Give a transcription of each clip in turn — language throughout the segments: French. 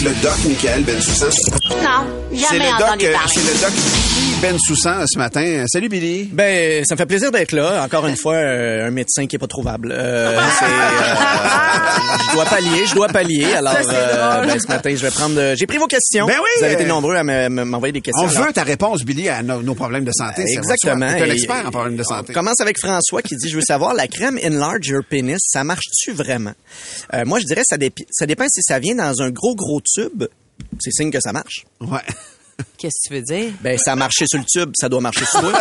Avec le doc Michael Bensoussan. Non, jamais le doc, entendu euh, parler. c'est le doc Billy Bensoussan ce matin. Salut Billy. Ben, ça me fait plaisir d'être là. Encore une fois, euh, un médecin qui est pas trouvable. Euh, c'est, euh, je dois pallier, je dois pallier. Alors, euh, ben, ce matin, je vais prendre. euh, J'ai pris vos questions. Ben oui, Vous avez été euh, nombreux à me- me- m'envoyer des questions. On Alors, veut ta réponse, Billy, à nos, nos problèmes de santé. Exactement. Tu es un expert en problèmes de santé. On commence avec François qui dit, je veux savoir, la crème Enlarge Your Penis, ça marche-tu vraiment? Euh, moi, je dirais, ça, dépi- ça dépend si ça vient dans un gros, gros tube. C'est signe que ça marche. Ouais. Qu'est-ce que tu veux dire? Ben, ça a marché sur le tube, ça doit marcher sur toi.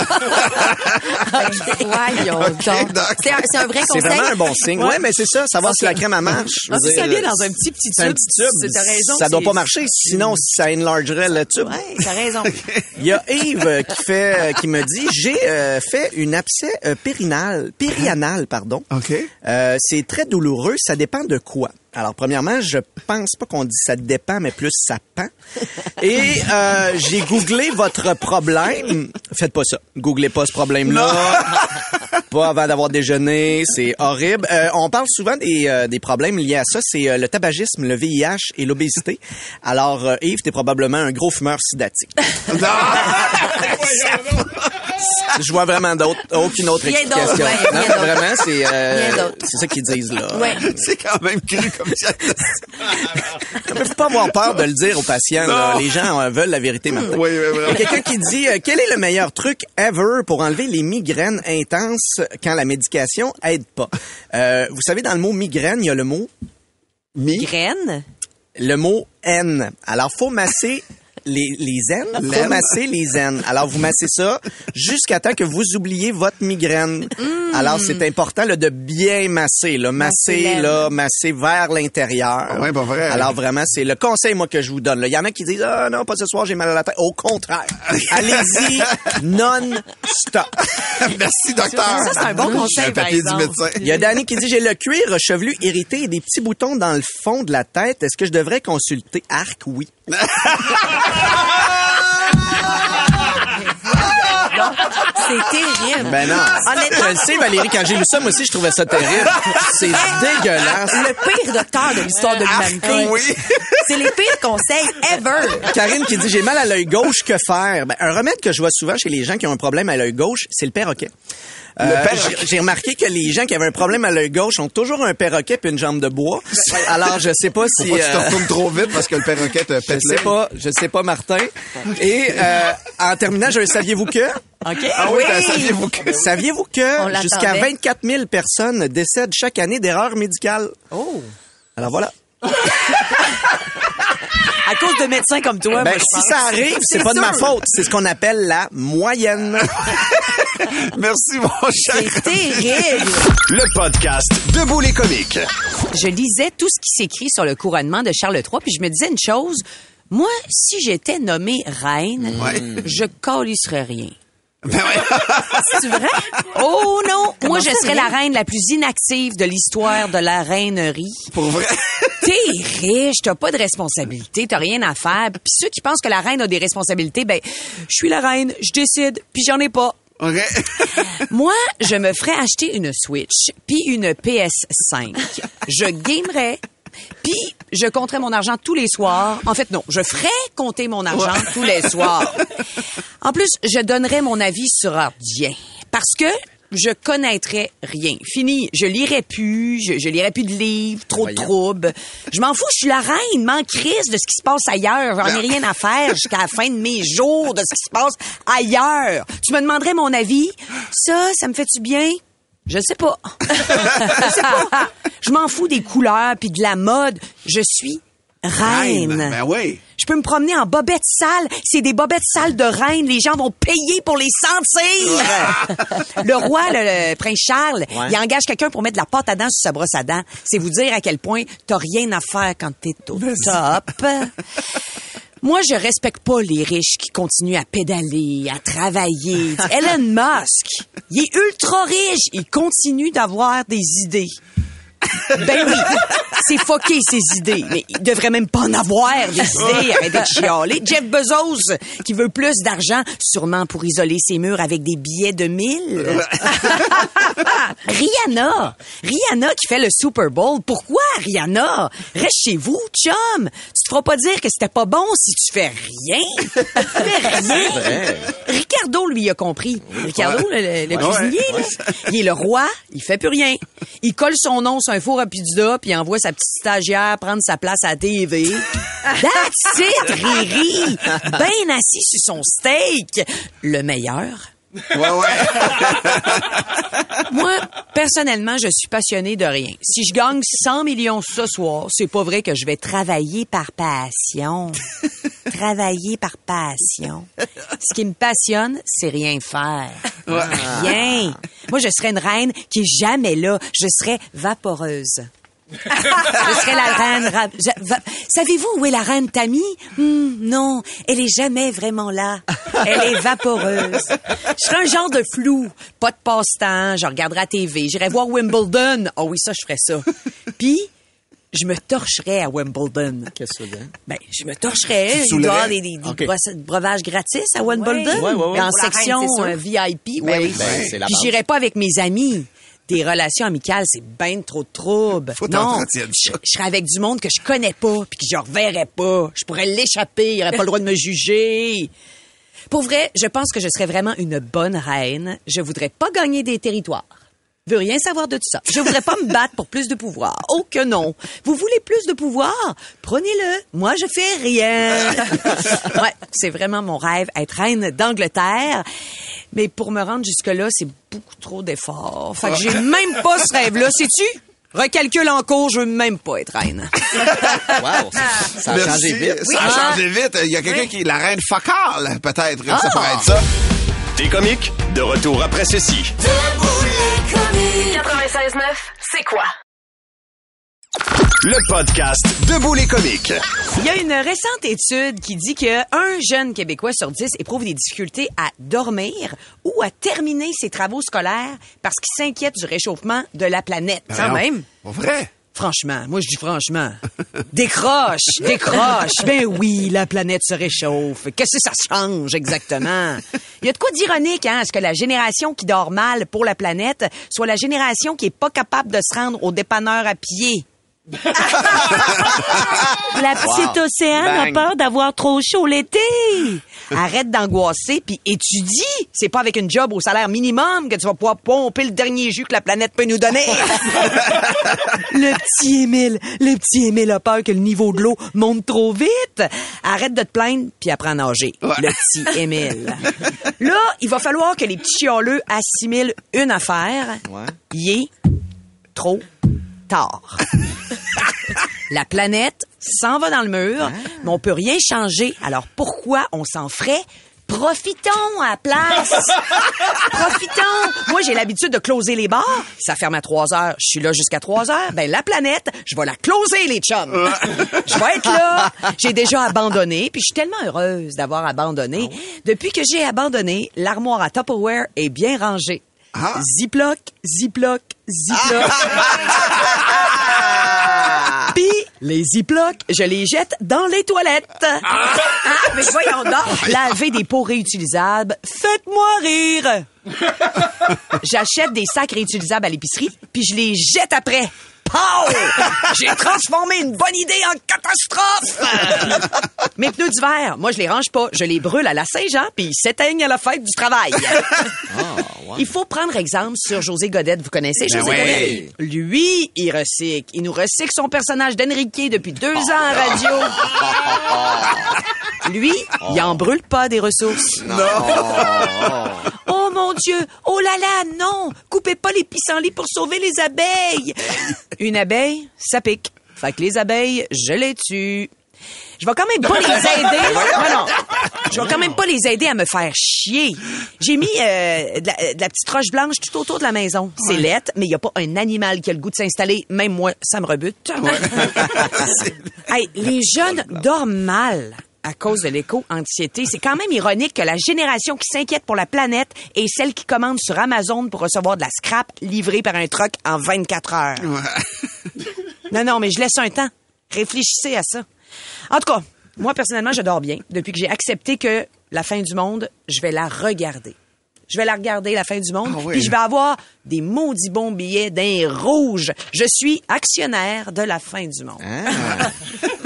Voyons donc. doc. C'est un, c'est un vrai C'est conseil. vraiment un bon signe. Ouais, mais c'est ça, savoir si la crème elle marche. Veux si ça vient dans un petit, petit c'est un tube, petit tube. c'est- t'as raison, ça doit c'est- pas marcher, sinon ça enlargerait le tube. Ouais, t'as raison. Il y a Yves euh, qui fait, euh, qui me dit, j'ai euh, fait une abcès euh, périnal, périanal, pardon. OK. Euh, c'est très douloureux. Ça dépend de quoi. Alors, premièrement, je pense pas qu'on dit ça dépend, mais plus ça pend. Et euh, j'ai googlé votre problème. Faites pas ça. Googlez pas ce problème-là. pas avant d'avoir déjeuné. C'est horrible. Euh, on parle souvent des, euh, des problèmes liés à ça. C'est euh, le tabagisme, le VIH et l'obésité. Alors, Yves, t'es probablement un gros fumeur sidatique. Je vois vraiment d'autres, aucune autre explication. Non, vraiment, c'est euh, c'est ça qu'ils disent là. Ouais. C'est quand même cru comme ça. Il faut pas avoir peur de le dire aux patients. là. Les gens euh, veulent la vérité maintenant. Oui, oui, Il y a vraiment. quelqu'un qui dit euh, quel est le meilleur truc ever pour enlever les migraines intenses quand la médication aide pas? Euh, vous savez dans le mot migraine, il y a le mot Mi? Graine? le mot N. Alors faut masser les, les N, faut masser les N. Alors, vous massez ça jusqu'à temps que vous oubliez votre migraine. Alors, c'est important là, de bien masser. Là. Masser, Masser là, masser vers l'intérieur. Ouais, pas vrai. Alors, vraiment, c'est le conseil, moi, que je vous donne. là. Il y en a qui disent, ah non, pas ce soir, j'ai mal à la tête. Au contraire. Allez-y non-stop. Merci, docteur. Ça, c'est un bon conseil, par du exemple. médecin. Il y a Danny qui dit, j'ai le cuir chevelu irrité et des petits boutons dans le fond de la tête. Est-ce que je devrais consulter Arc? Oui. C'est terrible. Ben non. Honnêtement, Je le sais, Valérie, quand j'ai lu ça, moi aussi, je trouvais ça terrible. C'est dégueulasse. le pire docteur de l'histoire de l'humanité. Oui. C'est les pires conseils ever. Karine qui dit j'ai mal à l'œil gauche, que faire? Ben, un remède que je vois souvent chez les gens qui ont un problème à l'œil gauche, c'est le perroquet. Euh, j'ai- remarqué que les gens qui avaient un problème à l'œil gauche ont toujours un perroquet puis une jambe de bois. Alors je sais pas si que tu te euh, retournes trop vite parce que le perroquet te je pète sais l'œil. pas, je sais pas Martin. Et euh, en terminant, je saviez-vous que? OK? Ah oui, ben, saviez-vous que... saviez-vous On que jusqu'à 24 000 personnes décèdent chaque année d'erreurs médicales? Oh. Alors voilà. À cause de médecins comme toi, Ben, moi, je si pense. ça arrive, c'est pas de ma faute. C'est ce qu'on appelle la moyenne. Merci, mon cher. C'est terrible. Le podcast Debout les comiques. Je lisais tout ce qui s'écrit sur le couronnement de Charles III, puis je me disais une chose. Moi, si j'étais nommée reine, je calisserais rien. Ben ouais. C'est vrai? Oh non! Moi, je serais la reine la plus inactive de l'histoire de la reinerie. Pour vrai? T'es riche, t'as pas de responsabilité, t'as rien à faire. Puis ceux qui pensent que la reine a des responsabilités, ben, je suis la reine, je décide, puis j'en ai pas. Moi, je me ferais acheter une Switch puis une PS5. Je gamerais. Puis, je compterais mon argent tous les soirs. En fait, non, je ferais compter mon argent tous les soirs. En plus, je donnerais mon avis sur rien. Parce que je connaîtrais rien. Fini. Je lirais plus, je, je lirais plus de livres, trop de troubles. Je m'en fous, je suis la reine, m'en crise de ce qui se passe ailleurs. J'en ai rien à faire jusqu'à la fin de mes jours de ce qui se passe ailleurs. Tu me demanderais mon avis? Ça, ça me fait-tu bien? Je sais pas. je sais pas. Je m'en fous des couleurs puis de la mode. Je suis reine. Ben oui. Je peux me promener en bobettes sales. C'est des bobettes sales de reine. Les gens vont payer pour les sentir. le roi, le, le prince Charles, Ouais. il engage quelqu'un pour mettre de la pâte à dents sur sa brosse à dents. C'est vous dire à quel point t'as rien à faire quand t'es au top. Moi, je respecte pas les riches qui continuent à pédaler, à travailler. Elon Musk, il est ultra riche. Il continue d'avoir des idées. Ben oui. C'est foqué, ses idées. Mais il devrait même pas en avoir, des idées. Arrêtez de chialer. Jeff Bezos, qui veut plus d'argent, sûrement pour isoler ses murs avec des billets de 1000. Rihanna. Rihanna qui fait le Super Bowl. Pourquoi, Rihanna? Reste chez vous, chum. Tu te feras pas dire que c'était pas bon si tu fais rien. Fais rien. Ricardo, lui, a compris. Ricardo, le, le- le cuisinier, là, il est le roi, il fait plus rien. Il colle son nom sur un four à pizza, puis il envoie sa petite stagiaire prendre sa place à TV. That's it, Riri! Ben assis sur son steak. Le meilleur. Ouais, ouais. Moi, personnellement, je suis passionnée de rien. Si je gagne 100 millions ce soir, c'est pas vrai que je vais travailler par passion. travailler par passion. Ce qui me passionne, c'est rien faire. Rien. Moi, je serais une reine qui est jamais là. Je serais vaporeuse. Je serais la reine. ra- je- va- Savez-vous où est la reine Tammy? Hmm, non, elle est jamais vraiment là. Elle est vaporeuse. Je serais un genre de flou. Pas de passe-temps. Je regarderais la TV. J'irais voir Wimbledon. Oh oui, ça, je ferais ça. Puis, je me torcherais à Wimbledon. Qu'est-ce que c'est? Ben, je me torcherais. Il doit avoir des, des, des Ok. brosse- breuvages gratis à Wimbledon. Ouais, ouais, ouais. En reine, section euh, VIP. Ben oui. Ben, c'est la Puis j'irais pas avec mes amis. Des relations amicales, c'est ben trop de troubles. Faut non, je serais avec du monde que je connais pas, puis que je reverrais pas. Je pourrais l'échapper, il aurait pas le droit de me juger. Pour vrai, je pense que je serais vraiment une bonne reine. Je voudrais pas gagner des territoires. Je veux rien savoir de tout ça. Je voudrais pas me battre pour plus de pouvoir. Oh que non. Vous voulez plus de pouvoir? Prenez-le. Moi, je fais rien. ouais, c'est vraiment mon rêve, être reine d'Angleterre. Mais pour me rendre jusque-là, c'est beaucoup trop d'efforts. Fait que j'ai même pas ce rêve-là. Sais-tu? Recalcule en cours, je veux même pas être reine. Wow, ça, ça a Merci. changé vite. Ça a Ah. changé vite. Il y a quelqu'un qui est la reine focale, peut-être. Ah. Ça pourrait être ça. T'es comique? De retour après ceci. 96.9, c'est quoi? Le podcast Debout les comiques. Il y a une récente étude qui dit que un jeune Québécois sur dix éprouve des difficultés à dormir ou à terminer ses travaux scolaires parce qu'il s'inquiète du réchauffement de la planète. Quand Voyons. même. Pas vrai? Franchement, moi je dis franchement, décroche, décroche. Ben oui, la planète se réchauffe. Qu'est-ce que ça change exactement? Il y a de quoi d'ironique, hein, à ce que la génération qui dort mal pour la planète soit la génération qui est pas capable de se rendre au dépanneur à pied? La petite océane a peur d'avoir trop chaud l'été. Arrête d'angoisser puis étudie. C'est pas avec une job au salaire minimum que tu vas pouvoir pomper le dernier jus que la planète peut nous donner. le petit Émile, le petit Émile a peur que le niveau de l'eau monte trop vite. Arrête de te plaindre puis apprends à nager. Le petit Émile. Là, il va falloir que les petits chialeux assimilent une affaire. Ouais. Il est trop tard. La planète s'en va dans le mur, mais on peut rien changer. Alors pourquoi on s'en ferait? Profitons à la place. Profitons. Moi, j'ai l'habitude de closer les bars. Ça ferme à 3 heures. Je suis là jusqu'à 3 heures. Ben, la planète, je vais la closer, les chums. Je vais être là. J'ai déjà abandonné, puis je suis tellement heureuse d'avoir abandonné. Depuis que j'ai abandonné, l'armoire à Tupperware est bien rangée. Ah. Ziploc, Ziploc, Ziploc. Puis, les Ziplocs, je les jette dans les toilettes. Ah, mais voyons donc. Laver des pots réutilisables, faites-moi rire. J'achète des sacs réutilisables à l'épicerie, puis je les jette après. Pow! J'ai transformé une bonne idée en catastrophe! Mes pneus d'hiver, moi, je les range pas. Je les brûle à la Saint-Jean, puis ils s'éteignent à la fête du travail. Il faut prendre exemple sur José Godette. Vous connaissez Ben José oui. Godette? Lui, il recycle. Il nous recycle son personnage d'Enrique depuis deux ans à radio. Lui, il en brûle pas des ressources. Oh mon Dieu! Oh là là, non! Coupez pas les pissenlits pour sauver les abeilles! Une abeille, ça pique. Fait que les abeilles, je les tue. Je vais quand même pas les aider. Non, non. Je vais quand même pas les aider à me faire chier. J'ai mis euh, de, la, de la petite roche blanche tout autour de la maison. C'est lettre, mais il y a pas un animal qui a le goût de s'installer. Même moi, ça me rebute. hey, les jeunes dorment mal à cause de l'éco-anxiété. C'est quand même ironique que la génération qui s'inquiète pour la planète est celle qui commande sur Amazon pour recevoir de la scrap livrée par un truck en 24 heures. Non, non, mais je laisse un temps. Réfléchissez à ça. En tout cas, moi, personnellement, je dors bien. Depuis que j'ai accepté que la fin du monde, je vais la regarder. Je vais la regarder, la fin du monde, Ah oui. puis je vais avoir des maudits bons billets d'un rouge. Je suis actionnaire de la fin du monde. Ah.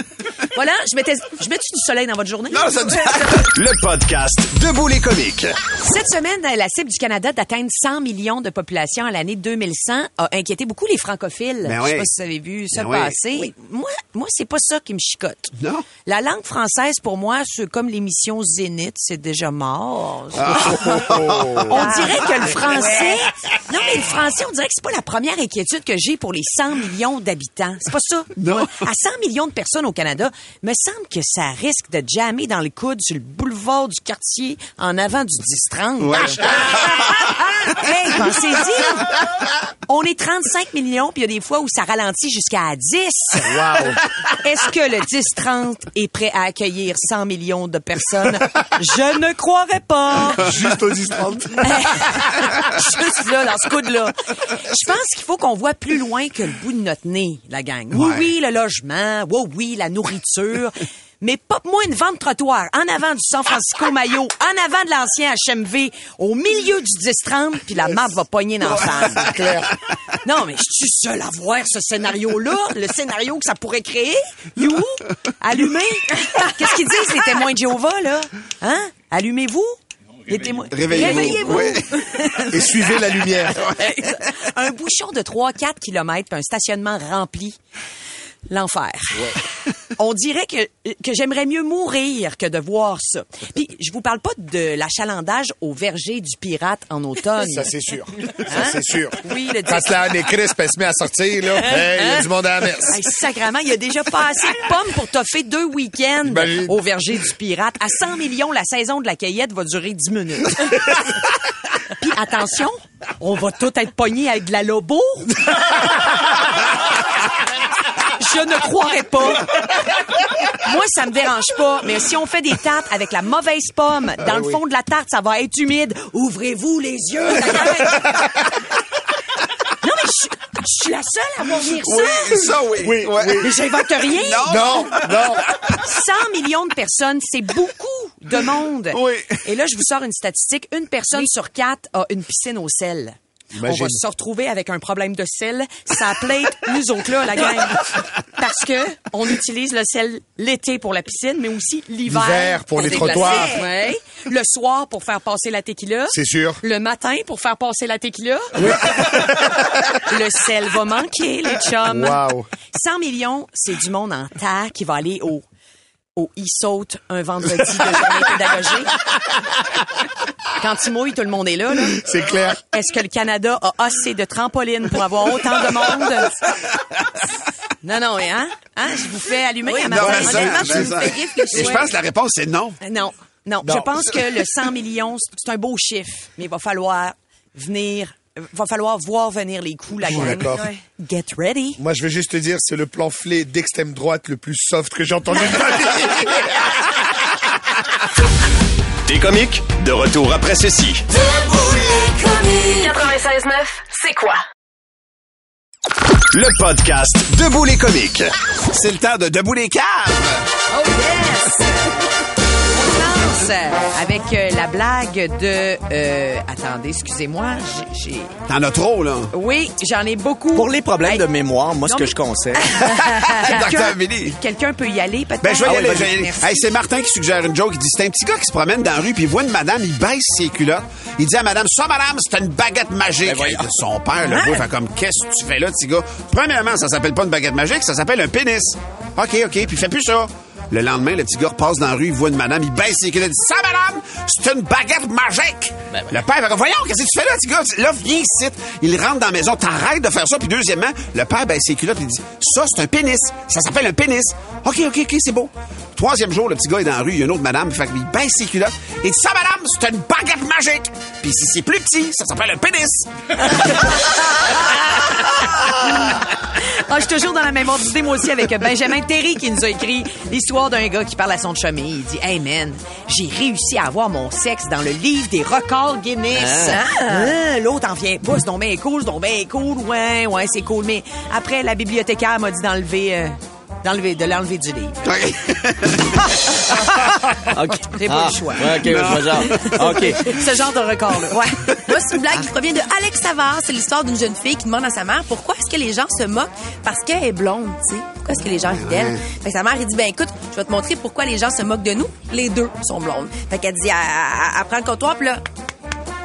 voilà, je mettais, je mets du soleil dans votre journée? Non, ça. Le podcast Debout les comiques. Cette semaine, la cible du Canada d'atteindre 100 millions de population à l'année 2100 a inquiété beaucoup les francophiles. Ben Je sais oui. pas si vous avez vu ça Ben oui. passer. Moi, moi, c'est pas ça qui me chicote. Non? La langue française, pour moi, c'est comme l'émission Zénith, c'est déjà mort. Ah. on dirait que le français... Non, mais le français, on dirait que c'est pas la première inquiétude que j'ai pour les 100 millions d'habitants. C'est pas ça. Non. À 100 millions de personnes au Canada, me semble que ça risque de jammer dans le coude sur le boulevard du quartier en avant du 10-30. Ouais. hey, pensez-y! On est 35 millions, puis il y a des fois où ça ralentit jusqu'à 10. Est-ce que le 10-30 est prêt à accueillir 100 millions de personnes? Je ne croirais pas. Juste au 10-30. Juste là, dans ce coude-là. Je pense qu'il faut qu'on voit plus loin que le bout de notre nez, la gang. Oui, Ouais. oui, le logement. Oui, oui, la nourriture. Mais pop-moi une vente trottoir en avant du San Francisco Mayo, en avant de l'ancien HMV, au milieu du 10-30, puis la map va pogner dans salle. Non, mais je suis seul à voir ce scénario-là, le scénario que ça pourrait créer. You? Allumez? Qu'est-ce qu'ils disent, les témoins de Jéhovah, là? Hein? Allumez-vous? Les témoins. Réveillez-vous. Réveillez-vous. Oui. Et suivez la lumière. un bouchon de 3-4 km puis un stationnement rempli. L'enfer. On dirait que, que j'aimerais mieux mourir que de voir ça. Puis, je vous parle pas de l'achalandage au verger du pirate en automne. Ça, c'est sûr. Hein? Ça, c'est sûr. Oui, le Quand la Crisp, elle se met à sortir, là, hey, il y a du monde à la messe. Hey, sacrément, il y a déjà pas assez de pommes pour toffer deux week-ends au verger du pirate. À 100 millions, la saison de la cueillette va durer 10 minutes. Puis attention, on va tout être pognés avec de la lobo. Je ne croirais pas. Moi, ça me dérange pas, mais si on fait des tartes avec la mauvaise pomme, dans le fond de la tarte, ça va être humide. Ouvrez-vous les yeux. Non, mais je, je suis la seule à voir venir ça. Oui, ça, oui. Oui, Ouais. oui. Mais j'invente rien. Non, non. 100 millions de personnes, c'est beaucoup de monde. Oui. Et là, je vous sors une statistique. Une personne sur quatre a une piscine au sel. Imagine. On va se retrouver avec un problème de sel. Ça plaide nous autres là, la gang. Parce que on utilise le sel l'été pour la piscine, mais aussi l'hiver. L'hiver pour les déplacer. trottoirs. Ouais. Le soir pour faire passer la tequila. C'est sûr. Le matin pour faire passer la tequila. le sel va manquer, les chums. Wow. 100 millions, c'est du monde en tas qui va aller au au e-saute un vendredi de journée pédagogique. Quand il mouille, tout le monde est là. là. C'est clair. Est-ce que le Canada a assez de trampolines pour avoir autant de monde? Non, non, hein? hein? Je vous fais allumer à ma Non, tête. mais ça, Honnêtement, mais tu me ça. fais réfléchir. Je pense que la réponse, c'est non. Non, non, Non. Je pense que le 100 millions, c'est un beau chiffre, mais il va falloir venir, va falloir voir venir les coups, la gang. Ouais. Get ready. Moi, je veux juste te dire, c'est le pamphlet d'extrême droite le plus soft que j'ai entendu de ma vie. Des comiques, de retour après ceci. 96.9, c'est quoi? Le podcast Debout les comiques. C'est le temps de Debout les caves. Oh yes! Commence avec euh, la blague de... euh, attendez, excusez-moi, j'ai... T'en as trop, là. Oui, j'en ai beaucoup. Pour les problèmes Hey, de mémoire, moi, ce que mais- je conseille, Docteur Quelqu'un Amélie. quelqu'un peut y aller, peut-être? Ben, je vais y Ah aller, oui. Hey, c'est Martin qui suggère une joke. Il dit, c'est un petit gars qui se promène dans la rue puis il voit une madame, il baisse ses culottes. Il dit à madame, ça, madame, c'est une baguette magique. Hey, son père, le voit, fait comme, qu'est-ce que tu fais là, petit gars? Premièrement, ça s'appelle pas une baguette magique, ça s'appelle un pénis. OK, OK, puis il fait plus ça. Le lendemain, le petit gars repasse dans la rue, il voit une madame, il baisse ses culottes, il dit, ça, madame, c'est une baguette magique. Le père fait comme, voyons, qu'est-ce que tu fais là, petit gars? Là, viens ici. Il rentre dans la maison, t'arrêtes de faire ça. Puis deuxièmement, le père baisse ses culottes, il dit, ça, c'est un pénis. Ça s'appelle un pénis. OK, OK, OK, c'est beau. Troisième jour, le petit gars est dans la rue, il y a une autre madame, fait qu'il baisse ses culottes. Il dit, ça, madame, c'est une baguette magique. Puis si c'est plus petit, ça s'appelle un pénis. Ah, je suis toujours dans la même ordre d'idée, moi aussi, avec Benjamin Terry qui nous a écrit l'histoire d'un gars qui parle à son chemin. Il dit Hey man, j'ai réussi à avoir mon sexe dans le livre des records Guinness. Ah, L'autre en vient pas, c'est donc bien cool, c'est donc bien cool. Ouais, ouais, c'est cool. Mais après, la bibliothécaire m'a dit d'enlever. euh, d'enlever, de l'enlever du livre. OK. J'ai pas Ah, le choix. ouais, OK, vois genre. OK. Ce genre de record-là. Ouais. Moi, c'est une blague qui provient de Alex Savard. C'est l'histoire d'une jeune fille qui demande à sa mère pourquoi est-ce que les gens se moquent parce qu'elle est blonde, tu sais. Pourquoi est-ce que les gens rient d'elle? Fait que sa mère, elle dit, ben écoute, je vais te montrer pourquoi les gens se moquent de nous. Les deux sont blondes. Fait qu'elle dit, elle, elle- elle prend le comptoir, puis là,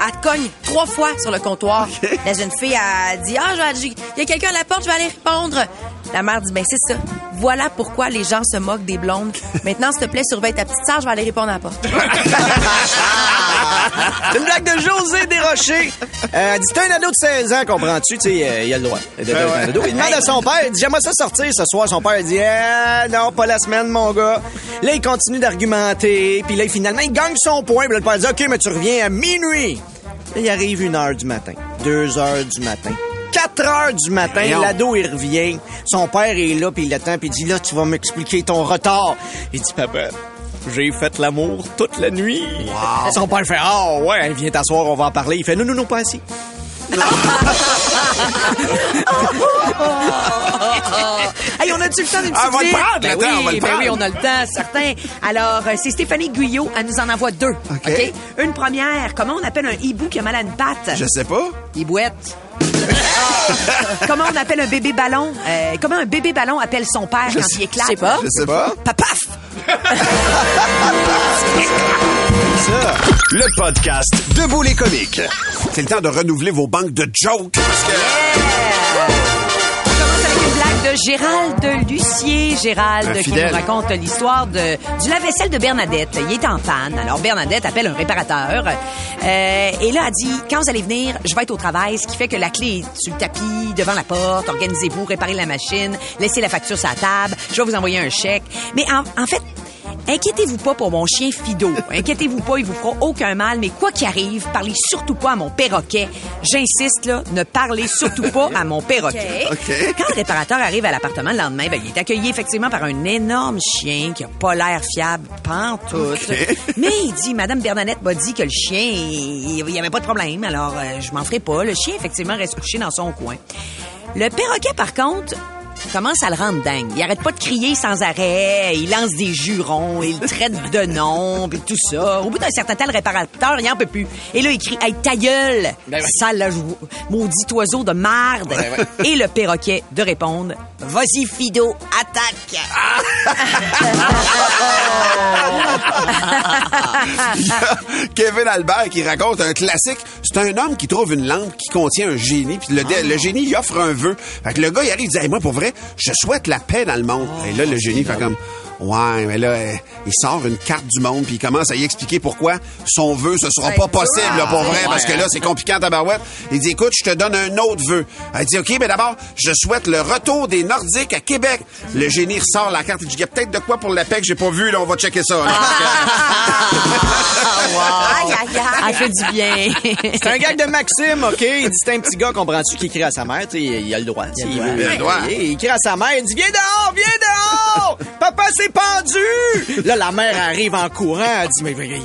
elle te cogne trois fois sur le comptoir. La jeune fille a dit, ah, je vais- il y a quelqu'un à la porte, je vais aller répondre. La mère dit, ben c'est ça. Voilà pourquoi les gens se moquent des blondes. Maintenant, s'il te plaît, surveille ta petite sœur, je vais aller répondre à la porte. C'est une blague de José Desrochers. Euh, elle dit, t'es un ado de 16 ans, comprends-tu? Tu sais, euh, il a le droit. d'être un ado. Il demande à son père, il dit, j'aimerais ça sortir ce soir. Son père, il dit, eh, non, pas la semaine, mon gars. Là, il continue d'argumenter. Puis là, finalement, il gagne son point. Puis là, le père dit, OK, mais tu reviens à minuit. Là, il arrive une heure du matin, deux heures du matin. 4 heures du matin, l'ado, il revient. Son père est là, puis il l'attend, puis il dit, là, tu vas m'expliquer ton retard. Il dit, papa, j'ai fait l'amour toute la nuit. Son père fait, ah ouais, viens t'asseoir, on va en parler. Il fait, non, non, non, pas assis. Hey, on a-tu le temps d'une petite Ah, on va le prendre, le ben temps, oui, on va le ben prendre. oui, on a le temps, certain. Alors, euh, c'est Stéphanie Guyot, elle nous en envoie deux. OK? Une première, comment on appelle un hibou qui a mal à une patte? Je sais pas. Hibouette. comment on appelle un bébé ballon? Euh, comment un bébé ballon appelle son père quand il éclate? je sais pas. Je sais pas. Papaf! Le podcast Debout les comiques. C'est le temps de renouveler vos banques de jokes. Parce que blague de Gérald de Lucier. Gérald qui nous raconte l'histoire de, du lave-vaisselle de Bernadette. Il est en panne. Alors Bernadette appelle un réparateur. Euh, et là, elle dit, quand vous allez venir, je vais être au travail, ce qui fait que la clé est sur le tapis, devant la porte. Organisez-vous, réparez la machine, laissez la facture sur la table. Je vais vous envoyer un chèque. Mais en, en fait, Inquiétez-vous pas pour mon chien Fido. Inquiétez-vous pas, il vous fera aucun mal, mais quoi qu'il arrive, parlez surtout pas à mon perroquet. J'insiste, là, ne parlez surtout pas à mon perroquet. Quand le réparateur arrive à l'appartement le lendemain, ben, il est accueilli effectivement par un énorme chien qui a pas l'air fiable, pantoute. Mais il dit, Madame Bernadette m'a dit que le chien, il il y avait pas de problème, alors euh, je m'en ferai pas. Le chien, effectivement, reste couché dans son coin. Le perroquet, par contre, commence à le rendre dingue. Il arrête pas de crier sans arrêt, il lance des jurons, il traite de nom, puis tout ça. Au bout d'un certain temps, le réparateur, il en peut plus. Et là, il crie « Hey, ta gueule! Ben ouais. Sale maudit oiseau de marde! Et le perroquet de répondre « Vas-y, Fido, attaque! Kevin Albert qui raconte un classique. C'est un homme qui trouve une lampe qui contient un génie. Puis le, le génie, il offre un vœu. Fait que le gars, il arrive, il dit, Hey, moi, pour vrai, je souhaite la paix dans le monde. Et là, le génie fait comme, ouais, mais là, euh, il sort une carte du monde, puis il commence à y expliquer pourquoi son vœu, ce sera pas possible, là, pour vrai, parce que là, c'est compliqué en tabarouette. Il dit, écoute, je te donne un autre vœu. Elle dit, OK, mais d'abord, je souhaite le retour des Nordiques à Québec. Le génie ressort la carte. Il dit, il y a peut-être de quoi pour la paix que j'ai pas vu, là, on va checker ça. là. Aïe, aïe, aïe. Elle fait du bien. C'est un gag de Maxime, OK? Il dit, c'est un petit gars, comprends-tu, qui crie à sa mère. Tu sais, il a le droit. veut. Il a le droit. Il, il crie à sa mère, il dit, viens dehors, viens dehors! Papa pendu! Là, la mère arrive en courant, elle dit, mais, mais,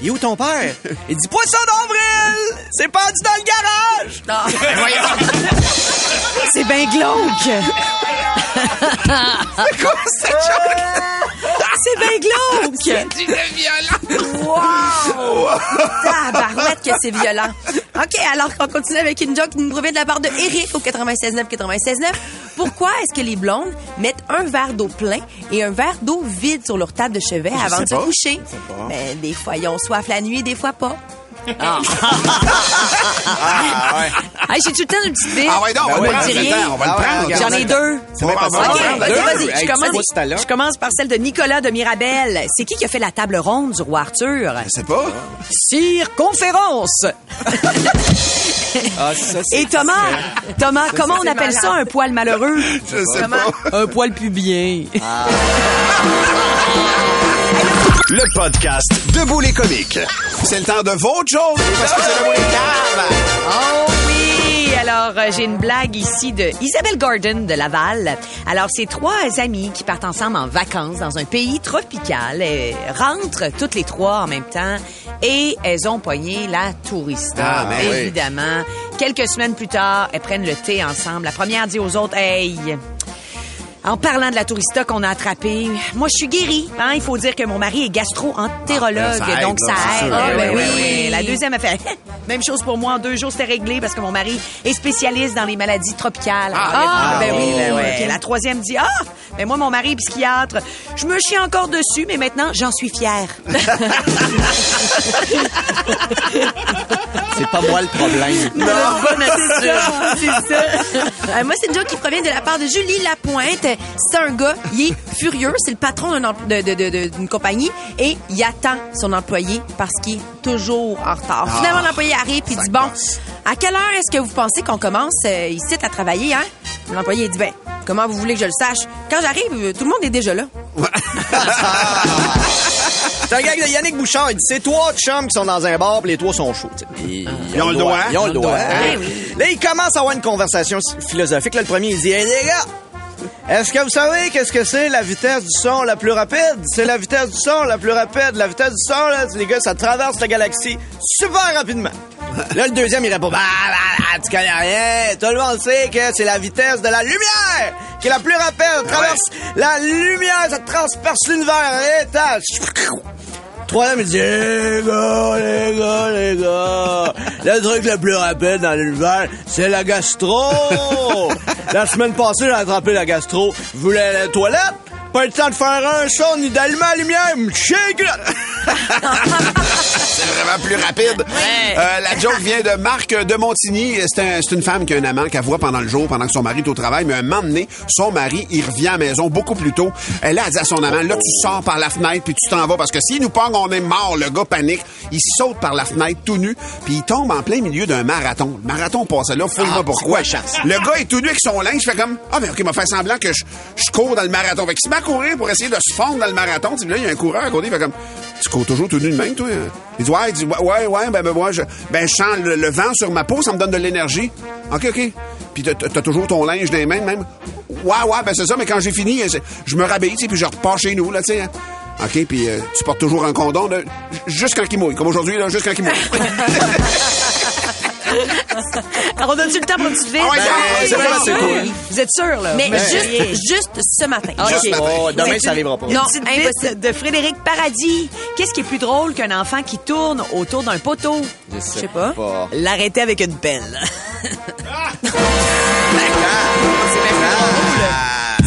il est où ton père? Il dit, poisson d'avril! C'est pendu dans le garage! C'est bien glauque. C'est bien glauque. Wow! Tabarouette que c'est violent. OK, alors qu'on continue avec une joke qui nous provient de la part de Eric au 96.9 96.9. Pourquoi est-ce que les blondes mettent un verre d'eau plein et un verre d'eau vide sur leur table de chevet avant de se coucher? Ben, des fois, ils ont soif la nuit, des fois pas. Hey, j'ai tout le temps d'une petite bite? Ah ouais, non, on va le temps, on va le Ah ouais, prendre. regarde. J'en ai deux. C'est bien Ouais, passé. ouais, OK, ouais. vas-y, Deux. vas-y. Hey, Je commence, je commence par celle de Nicolas de Mirabel. C'est qui qui a fait la table ronde du roi Arthur? Je sais pas. Circonférence. Ah, ça, Et Thomas, Thomas, comment on appelle ça un poil malheureux? Je sais pas. Un poil pubien. Le podcast Debout les comiques. C'est le temps de votre joke, parce que c'est le moins calme. Oh oui! Alors, euh, j'ai une blague ici de Isabelle Gordon de Laval. Alors, c'est trois amis qui partent ensemble en vacances dans un pays tropical. Elles rentrent toutes les trois en même temps et elles ont pogné la tourista. Ah, ben oui. évidemment. Quelques semaines plus tard, elles prennent le thé ensemble. La première dit aux autres, hey, en parlant de la tourista qu'on a attrapée, moi je suis guérie. Hein? Il faut dire que mon mari est gastro-entérologue, Ah, aide, donc ça aide. Ah, Oui, ben oui, oui. oui. La deuxième a fait même chose pour moi. En deux jours, c'était réglé parce que mon mari est spécialiste dans les maladies tropicales. Ah, ben oui, ben oui. La troisième dit ah, mais moi mon mari est psychiatre. Je me chie encore dessus, mais maintenant j'en suis fière. C'est pas moi le problème. c'est ça. C'est ça. Euh, moi, c'est une joke qui provient de la part de Julie Lapointe. C'est un gars, il est furieux. C'est le patron d'un empl- de- de- de- de- d'une compagnie et il attend son employé parce qu'il est toujours en retard. Finalement, l'employé arrive et dit, bon, à quelle heure est-ce que vous pensez qu'on commence euh, ici à travailler, hein? L'employé dit, ben, comment vous voulez que je le sache? Quand j'arrive, euh, tout le monde est déjà là. C'est un gag de Yannick Bouchard. Il dit c'est trois chums qui sont dans un bar, puis les trois sont chauds. sais. Ils, Ils ont le droit. Ils ont le droit. Ah oui. Là, ils commencent à avoir une conversation philosophique. Là, le premier, il dit Hey, les gars, est-ce que vous savez qu'est-ce que c'est la vitesse du son la plus rapide? C'est la vitesse du son la plus rapide. La vitesse du son, là, les gars, ça traverse la galaxie super rapidement. Là, le deuxième, il répond Bah, bah, bah, tu connais rien. Tout le monde sait que c'est la vitesse de la lumière qui est la plus rapide. Ça traverse la lumière, ça transperce l'univers. Et Troisième, il dit, les gars, les gars, les gars, le truc le plus rapide dans l'univers, c'est la gastro. la semaine passée, j'ai attrapé la gastro. Vous voulez aller à la toilette? Pas le temps de faire un son ni d'allumer la lumière, shake vraiment plus rapide. Euh, la joke vient de Marc de Montigny. C'est un- c'est une femme qui a un amant qu'elle voit pendant le jour, pendant que son mari est au travail. Mais un moment donné, son mari, il revient à la maison beaucoup plus tôt. Elle a dit à son amant, là, tu sors par la fenêtre puis tu t'en vas. Parce que s'il nous pogne, on est mort. Le gars panique. Il saute par la fenêtre tout nu puis il tombe en plein milieu d'un marathon. Le marathon passait là. Fouille-moi Ah, pourquoi. chance? Le gars est tout nu avec son linge. fait comme, ah, mais OK, il m'a fait semblant que je, je cours dans le marathon. Fait qu'il se met à courir pour essayer de se fondre dans le marathon. Là, il y a un coureur à côté. Il fait comme, tu cours toujours tout nu de même, toi? Il dit, ouais, il dit, ouais, ouais, ben, ben, moi, je, ben, je sens le, vent sur ma peau, ça me donne de l'énergie. OK, OK. Puis t'as, toujours ton linge dans les mains, même. Ouais, ouais, ben, c'est ça, mais quand j'ai fini, je, me rhabille, tu puis je repars chez nous, là, tu sais. hein. OK, puis euh, tu portes toujours un condom, là, juste quand il mouille. Comme aujourd'hui, là, juste quand il mouille. Alors, on donne-tu le temps pour une petite vite? Ah Ben, c'est êtes c'est sûr? cool. Vous êtes sûr, là? Mais juste, juste ce matin. Juste matin. Oh, demain, ça arrivera pas. Une Non, petite impossible. vite de Frédéric Paradis. Qu'est-ce qui est plus drôle qu'un enfant qui tourne autour d'un poteau? Je sais pas. L'arrêter avec une pelle.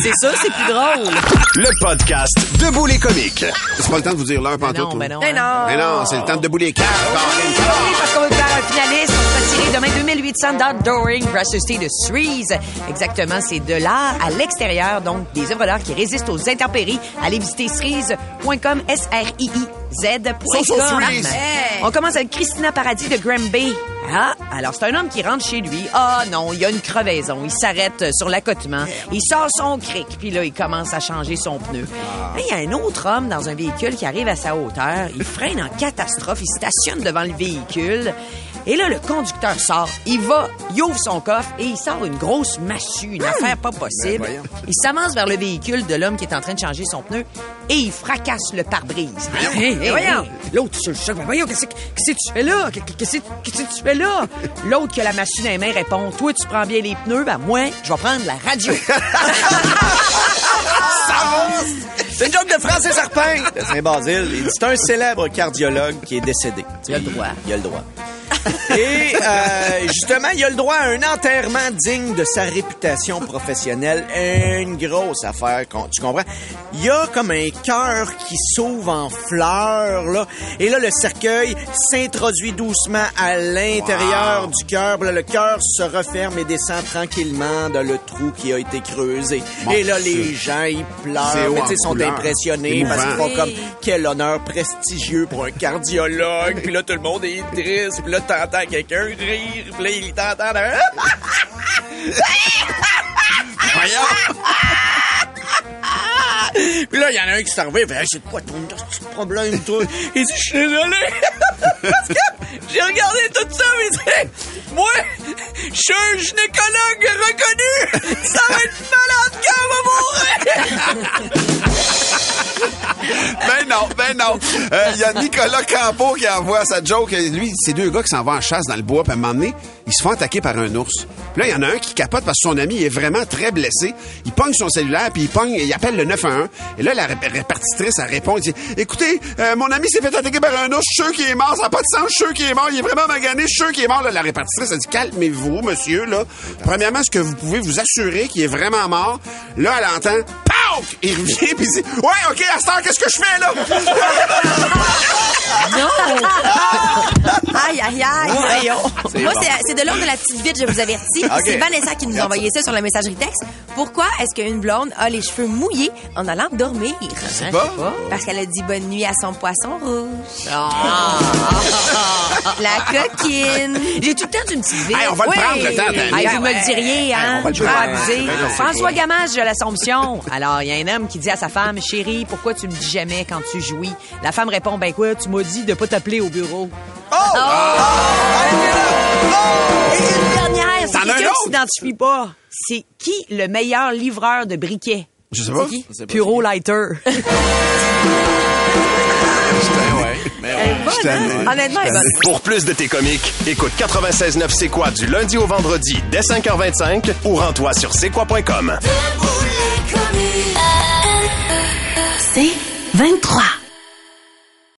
C'est ça, c'est plus drôle. Le podcast Debout les comiques. c'est pas le temps de vous dire l'heure, Ben pantoute. non, ben non. Ben hein. non. Mais non, c'est le temps de débouler les cartes. Oui, parce qu'on faire un finaliste. On va tirer demain 2800 d'outdooring société de Cerise. Exactement, c'est de l'art à l'extérieur, donc des œuvres d'art qui résistent aux intempéries. Allez visiter cerise.com, S-R-I-I-Z.com. Hey. On commence avec Christina Paradis de Granby. Ah, alors c'est un homme qui rentre chez lui. Ah non, il y a une crevaison. Il s'arrête sur l'accotement. Il sort son cric, puis là, il commence à changer son pneu. Là, Il y a un autre homme dans un véhicule qui arrive à sa hauteur. Il freine en catastrophe. Il stationne devant le véhicule. Et là, le conducteur sort. Il va, il ouvre son coffre et il sort une grosse massue, une affaire pas possible. voyons. il s'avance vers le véhicule de l'homme qui est en train de changer son pneu et il fracasse le pare-brise. Hey, hey, voyons. hey. L'autre sur le choc. Ben voyons, qu'est-ce que qu'est-ce que tu fais là? Qu'est-ce qu'est-ce que tu fais là? L'autre qui a la massue dans les mains répond, toi, tu prends bien les pneus, ben moi, je vais prendre la radio. C'est une joke de Francis Serpin de Saint-Basile. Il dit, C'est un célèbre cardiologue qui est décédé. Il a le droit. Il a le droit. Et euh, justement, il a le droit à un enterrement digne de sa réputation professionnelle. Une grosse affaire, tu comprends? Il y a comme un cœur qui s'ouvre en fleurs, là. Et là, le cercueil s'introduit doucement à l'intérieur du cœur. Le cœur se referme et descend tranquillement dans le trou qui a été creusé. Et là, les gens, ils pleurent, mais ils sont couleur. impressionnés parce qu'ils font comme quel honneur prestigieux pour un cardiologue. Puis là, tout le monde est triste. Puis là, t'entends quelqu'un rire. Puis là, il t'entend. Voyons! Puis là, il y en a un qui s'est arrivé, il fait, c'est quoi ton petit problème, toi? Il dit, je suis désolé. Parce que j'ai regardé tout ça, mais moi, je suis un gynécologue reconnu. Ça non. Euh, Il y a Nicolas Campo qui envoie sa joke. Lui, c'est deux gars qui s'en vont en chasse dans le bois, puis à un moment donné, ils se font attaquer par un ours. Puis là, il y en a un qui capote parce que son ami est vraiment très blessé. Il pogne son cellulaire, puis il pogne, il appelle le 911. Et là, la ré- répartitrice, elle répond, elle dit, écoutez, euh, mon ami s'est fait attaquer par un ours, je suis sûr qu'il est mort, ça n'a pas de sens, je suis sûr qu'il est mort, il est vraiment magané, je suis sûr qu'il est mort. Là, la répartitrice, elle dit, calmez-vous, monsieur, là. Premièrement, est-ce que vous pouvez vous assurer qu'il est vraiment mort? Là, elle entend, POW! Il revient, puis il dit, ouais, OK, à heure, qu'est-ce que je fais, là? Aïe, aïe, aïe. C'est Moi, c'est de l'ordre de la petite vite, je vous avertis. C'est Vanessa qui nous a envoyé ça sur la messagerie texte. Pourquoi est-ce qu'une blonde a les cheveux mouillés en allant dormir? Hein, pas. je sais pas. Parce qu'elle a dit bonne nuit à son poisson rouge. Ah. La coquine. J'ai tout le temps une petite ville. Hey, on va le prendre, le temps. Hey, vous me le diriez, hein? on va le. Ben François? Gamache de l'Assomption. Alors, il y a un homme qui dit à sa femme, chérie, pourquoi tu me dis jamais quand tu jouis? La femme répond, ben quoi, tu m'as dit de pas t'appeler au bureau. Oh! Et une dernière, c'est quelqu'un qui s'identifie pas. C'est qui le meilleur livreur de briquets? Je sais pas. Puro Lighter. Ben ouais, ben hein? Honnêtement. Pour plus de tes comiques, écoute 96.9 C'est quoi du lundi au vendredi dès 5h25 ou rends-toi sur c'est quoi.com. C'est 23.